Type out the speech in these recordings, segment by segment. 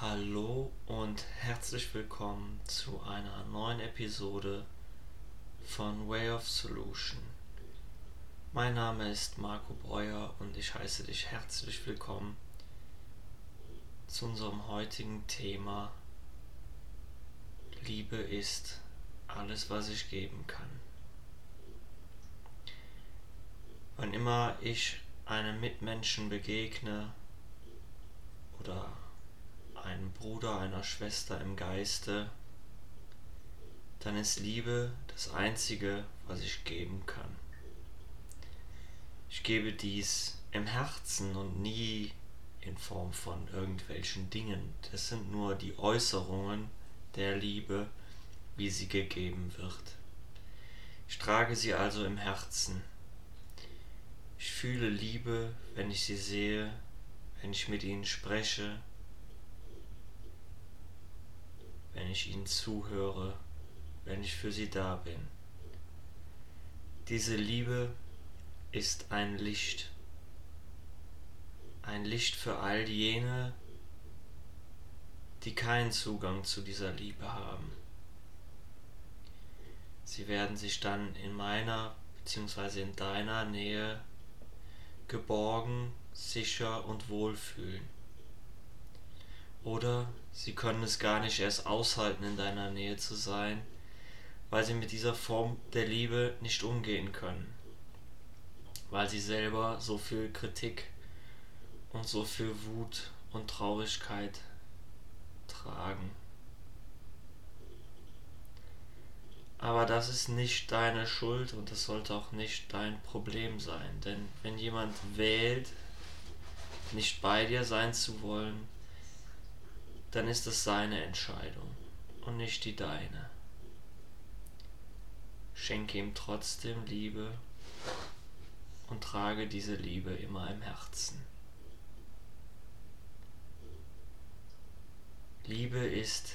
Hallo und herzlich willkommen zu einer neuen Episode von Way of Solution. Mein Name ist Marco Breuer und ich heiße dich herzlich willkommen zu unserem heutigen Thema Liebe ist alles, was ich geben kann. Wann immer ich einem Mitmenschen begegne oder einem Bruder, einer Schwester im Geiste, dann ist Liebe das Einzige, was ich geben kann. Ich gebe dies im Herzen und nie in Form von irgendwelchen Dingen. Das sind nur die Äußerungen der Liebe, wie sie gegeben wird. Ich trage sie also im Herzen. Ich fühle Liebe, wenn ich sie sehe, wenn ich mit ihnen spreche, wenn ich ihnen zuhöre, wenn ich für sie da bin. Diese Liebe ist ein Licht, ein Licht für all jene, die keinen Zugang zu dieser Liebe haben. Sie werden sich dann in meiner bzw. in deiner Nähe geborgen, sicher und wohl fühlen. Oder sie können es gar nicht erst aushalten, in deiner Nähe zu sein, weil sie mit dieser Form der Liebe nicht umgehen können, weil sie selber so viel Kritik und so viel Wut und Traurigkeit tragen. Aber das ist nicht deine Schuld und das sollte auch nicht dein Problem sein, denn wenn jemand wählt, nicht bei dir sein zu wollen, dann ist es seine Entscheidung und nicht die deine. Schenke ihm trotzdem Liebe und trage diese Liebe immer im Herzen. Liebe ist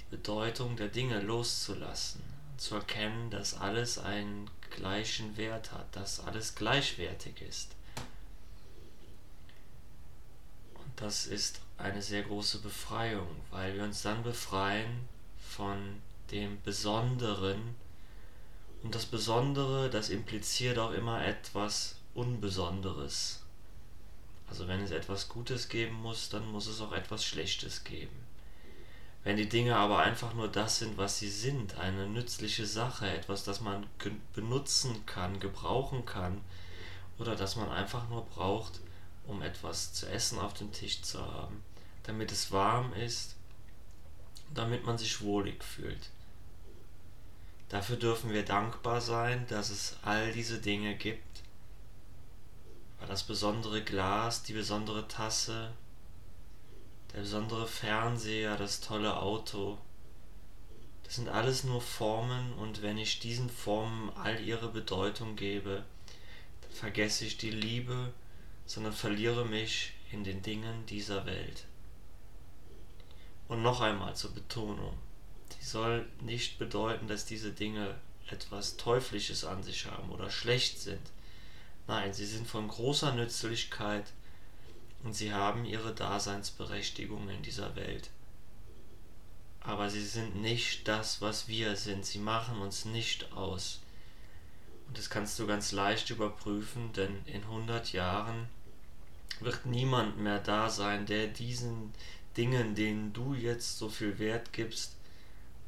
die Bedeutung der Dinge loszulassen, zu erkennen, dass alles einen gleichen Wert hat, dass alles gleichwertig ist. Das ist eine sehr große Befreiung, weil wir uns dann befreien von dem Besonderen. Und das Besondere, das impliziert auch immer etwas Unbesonderes. Also wenn es etwas Gutes geben muss, dann muss es auch etwas Schlechtes geben. Wenn die Dinge aber einfach nur das sind, was sie sind, eine nützliche Sache, etwas, das man benutzen kann, gebrauchen kann, oder das man einfach nur braucht, um etwas zu essen auf dem Tisch zu haben, damit es warm ist, damit man sich wohlig fühlt. Dafür dürfen wir dankbar sein, dass es all diese Dinge gibt. Das besondere Glas, die besondere Tasse, der besondere Fernseher, das tolle Auto, das sind alles nur Formen und wenn ich diesen Formen all ihre Bedeutung gebe, dann vergesse ich die Liebe, sondern verliere mich in den Dingen dieser Welt. Und noch einmal zur Betonung, die soll nicht bedeuten, dass diese Dinge etwas Teuflisches an sich haben oder schlecht sind. Nein, sie sind von großer Nützlichkeit und sie haben ihre Daseinsberechtigung in dieser Welt. Aber sie sind nicht das, was wir sind. Sie machen uns nicht aus. Und das kannst du ganz leicht überprüfen, denn in 100 Jahren wird niemand mehr da sein, der diesen Dingen, denen du jetzt so viel Wert gibst,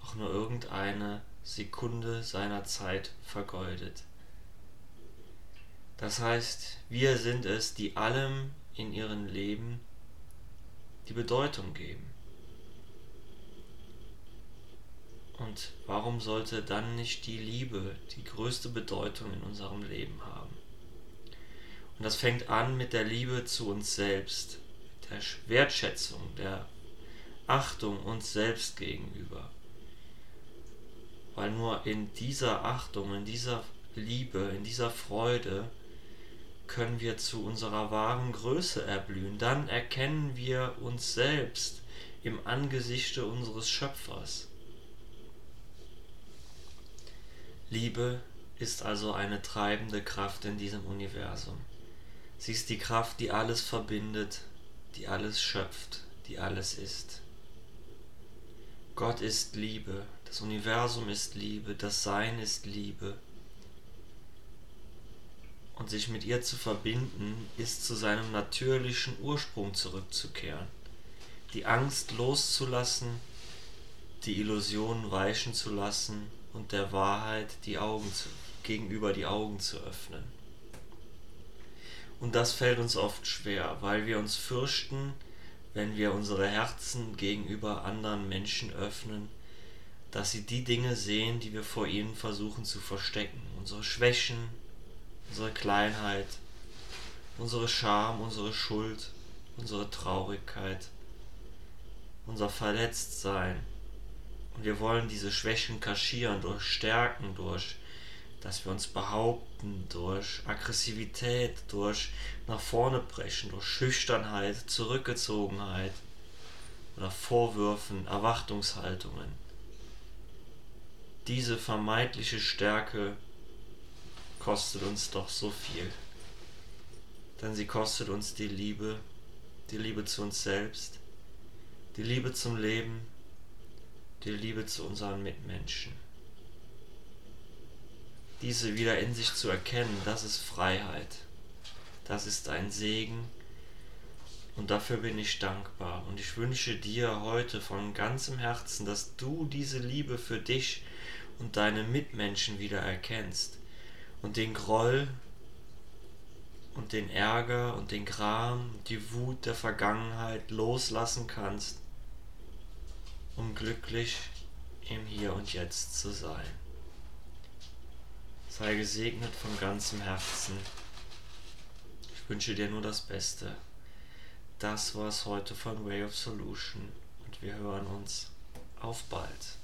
auch nur irgendeine Sekunde seiner Zeit vergeudet. Das heißt, wir sind es, die allem in ihrem Leben die Bedeutung geben. Und warum sollte dann nicht die Liebe die größte Bedeutung in unserem Leben haben? Und das fängt an mit der Liebe zu uns selbst, der Wertschätzung, der Achtung uns selbst gegenüber. Weil nur in dieser Achtung, in dieser Liebe, in dieser Freude können wir zu unserer wahren Größe erblühen. Dann erkennen wir uns selbst im Angesichte unseres Schöpfers. Liebe ist also eine treibende Kraft in diesem Universum. Sie ist die Kraft, die alles verbindet, die alles schöpft, die alles ist. Gott ist Liebe, das Universum ist Liebe, das Sein ist Liebe. Und sich mit ihr zu verbinden, ist zu seinem natürlichen Ursprung zurückzukehren. Die Angst loszulassen, die Illusionen weichen zu lassen und der Wahrheit die Augen zu, gegenüber die Augen zu öffnen. Und das fällt uns oft schwer, weil wir uns fürchten, wenn wir unsere Herzen gegenüber anderen Menschen öffnen, dass sie die Dinge sehen, die wir vor ihnen versuchen zu verstecken. Unsere Schwächen, unsere Kleinheit, unsere Scham, unsere Schuld, unsere Traurigkeit, unser Verletztsein. Und wir wollen diese Schwächen kaschieren durch Stärken, durch dass wir uns behaupten durch Aggressivität, durch nach vorne brechen, durch Schüchternheit, Zurückgezogenheit oder Vorwürfen, Erwartungshaltungen. Diese vermeintliche Stärke kostet uns doch so viel. Denn sie kostet uns die Liebe, die Liebe zu uns selbst, die Liebe zum Leben, die Liebe zu unseren Mitmenschen diese wieder in sich zu erkennen, das ist Freiheit. Das ist ein Segen und dafür bin ich dankbar. Und ich wünsche dir heute von ganzem Herzen, dass du diese Liebe für dich und deine Mitmenschen wieder erkennst und den Groll und den Ärger und den Gram, die Wut der Vergangenheit loslassen kannst, um glücklich im Hier und Jetzt zu sein. Sei gesegnet von ganzem Herzen. Ich wünsche dir nur das Beste. Das war es heute von Way of Solution und wir hören uns auf bald.